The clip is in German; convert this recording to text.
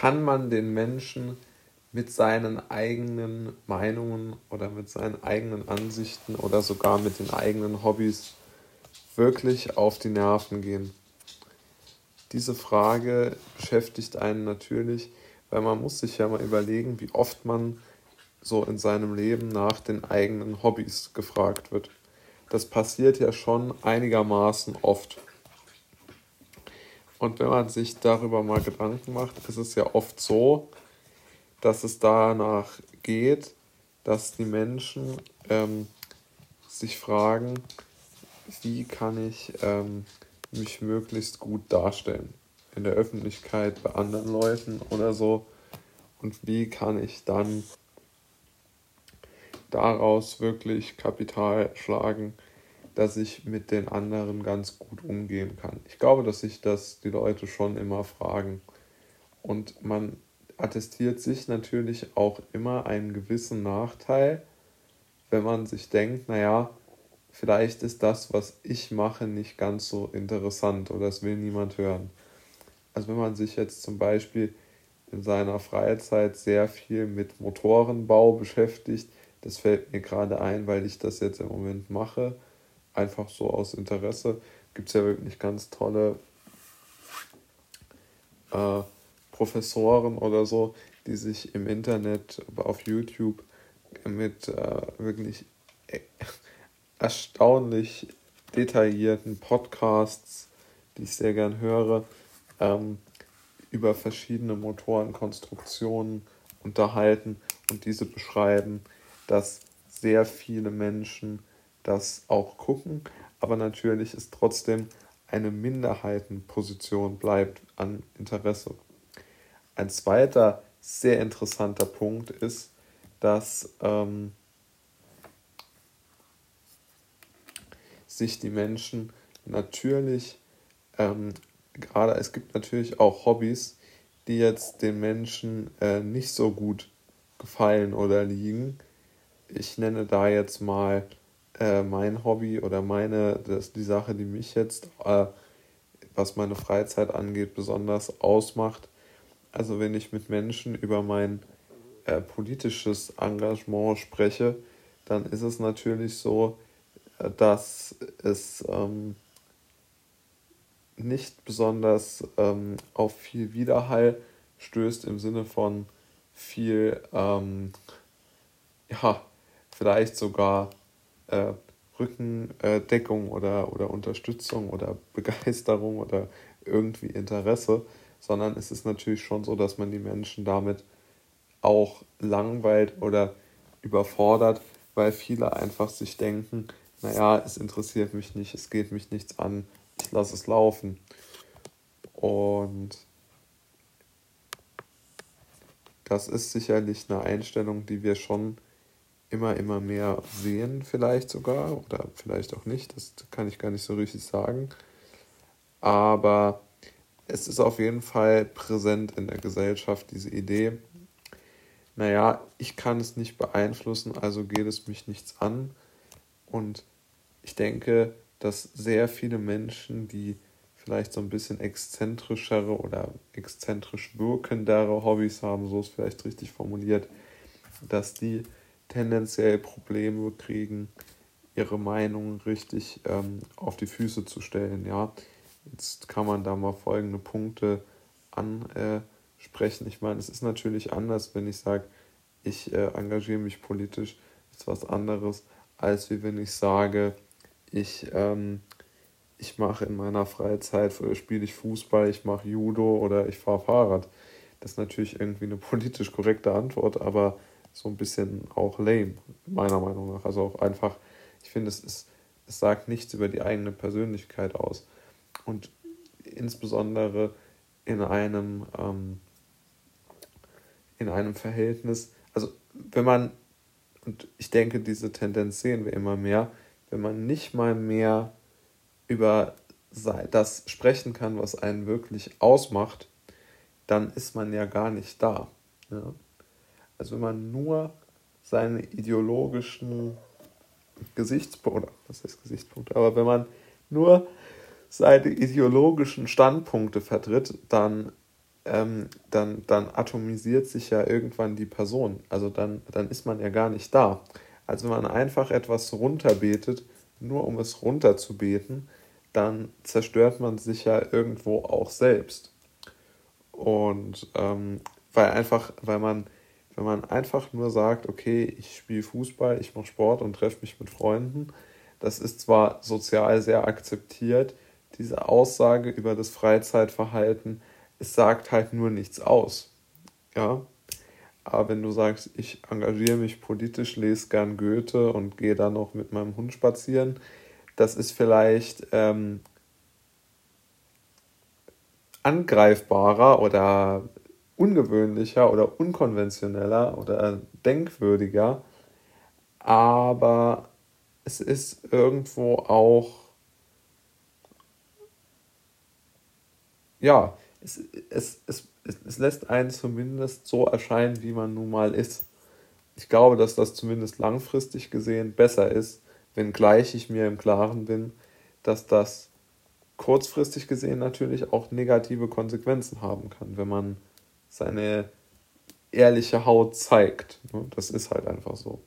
kann man den Menschen mit seinen eigenen Meinungen oder mit seinen eigenen Ansichten oder sogar mit den eigenen Hobbys wirklich auf die Nerven gehen? Diese Frage beschäftigt einen natürlich, weil man muss sich ja mal überlegen, wie oft man so in seinem Leben nach den eigenen Hobbys gefragt wird. Das passiert ja schon einigermaßen oft. Und wenn man sich darüber mal Gedanken macht, ist es ja oft so, dass es danach geht, dass die Menschen ähm, sich fragen, wie kann ich ähm, mich möglichst gut darstellen in der Öffentlichkeit bei anderen Leuten oder so. Und wie kann ich dann daraus wirklich Kapital schlagen, dass ich mit den anderen ganz gut umgehen kann. Ich glaube, dass sich das die Leute schon immer fragen. Und man attestiert sich natürlich auch immer einen gewissen Nachteil, wenn man sich denkt, naja, vielleicht ist das, was ich mache, nicht ganz so interessant oder es will niemand hören. Also wenn man sich jetzt zum Beispiel in seiner Freizeit sehr viel mit Motorenbau beschäftigt, das fällt mir gerade ein, weil ich das jetzt im Moment mache, einfach so aus Interesse. Gibt es ja wirklich ganz tolle äh, Professoren oder so, die sich im Internet, auf YouTube mit äh, wirklich erstaunlich detaillierten Podcasts, die ich sehr gern höre, ähm, über verschiedene Motorenkonstruktionen unterhalten und diese beschreiben, dass sehr viele Menschen das auch gucken, aber natürlich ist trotzdem eine Minderheitenposition bleibt an Interesse. Ein zweiter sehr interessanter Punkt ist, dass ähm, sich die Menschen natürlich, ähm, gerade es gibt natürlich auch Hobbys, die jetzt den Menschen äh, nicht so gut gefallen oder liegen. Ich nenne da jetzt mal äh, mein Hobby oder meine, das die Sache, die mich jetzt, äh, was meine Freizeit angeht, besonders ausmacht. Also wenn ich mit Menschen über mein äh, politisches Engagement spreche, dann ist es natürlich so, dass es ähm, nicht besonders ähm, auf viel Widerhall stößt im Sinne von viel, ähm, ja, vielleicht sogar äh, Rückendeckung oder, oder Unterstützung oder Begeisterung oder irgendwie Interesse, sondern es ist natürlich schon so, dass man die Menschen damit auch langweilt oder überfordert, weil viele einfach sich denken, naja, es interessiert mich nicht, es geht mich nichts an, ich lasse es laufen. Und das ist sicherlich eine Einstellung, die wir schon immer, immer mehr sehen, vielleicht sogar, oder vielleicht auch nicht, das kann ich gar nicht so richtig sagen. Aber es ist auf jeden Fall präsent in der Gesellschaft, diese Idee, naja, ich kann es nicht beeinflussen, also geht es mich nichts an. Und ich denke, dass sehr viele Menschen, die vielleicht so ein bisschen exzentrischere oder exzentrisch wirkendere Hobbys haben, so ist vielleicht richtig formuliert, dass die tendenziell Probleme kriegen, ihre Meinung richtig ähm, auf die Füße zu stellen. Ja, jetzt kann man da mal folgende Punkte ansprechen. Ich meine, es ist natürlich anders, wenn ich sage, ich äh, engagiere mich politisch, ist was anderes, als wie wenn ich sage, ich, ähm, ich mache in meiner Freizeit, spiele ich Fußball, ich mache Judo oder ich fahre Fahrrad. Das ist natürlich irgendwie eine politisch korrekte Antwort, aber so ein bisschen auch lame, meiner Meinung nach. Also auch einfach, ich finde, es, ist, es sagt nichts über die eigene Persönlichkeit aus. Und insbesondere in einem, ähm, in einem Verhältnis, also wenn man, und ich denke, diese Tendenz sehen wir immer mehr, wenn man nicht mal mehr über das sprechen kann, was einen wirklich ausmacht, dann ist man ja gar nicht da. Ja? Also wenn man nur seine ideologischen Gesichtspunkte, was heißt Gesichtspunkte, aber wenn man nur seine ideologischen Standpunkte vertritt, dann ähm, dann, dann atomisiert sich ja irgendwann die Person. Also dann, dann ist man ja gar nicht da. Also wenn man einfach etwas runterbetet, nur um es runterzubeten, dann zerstört man sich ja irgendwo auch selbst. Und ähm, weil einfach, weil man, wenn man einfach nur sagt, okay, ich spiele Fußball, ich mache Sport und treffe mich mit Freunden, das ist zwar sozial sehr akzeptiert, diese Aussage über das Freizeitverhalten, es sagt halt nur nichts aus. Ja. Aber wenn du sagst, ich engagiere mich politisch, lese gern Goethe und gehe dann noch mit meinem Hund spazieren, das ist vielleicht ähm, angreifbarer oder ungewöhnlicher oder unkonventioneller oder denkwürdiger, aber es ist irgendwo auch, ja, es, es, es, es lässt einen zumindest so erscheinen, wie man nun mal ist. Ich glaube, dass das zumindest langfristig gesehen besser ist, wenngleich ich mir im Klaren bin, dass das kurzfristig gesehen natürlich auch negative Konsequenzen haben kann, wenn man seine ehrliche Haut zeigt. Ne? Das ist halt einfach so.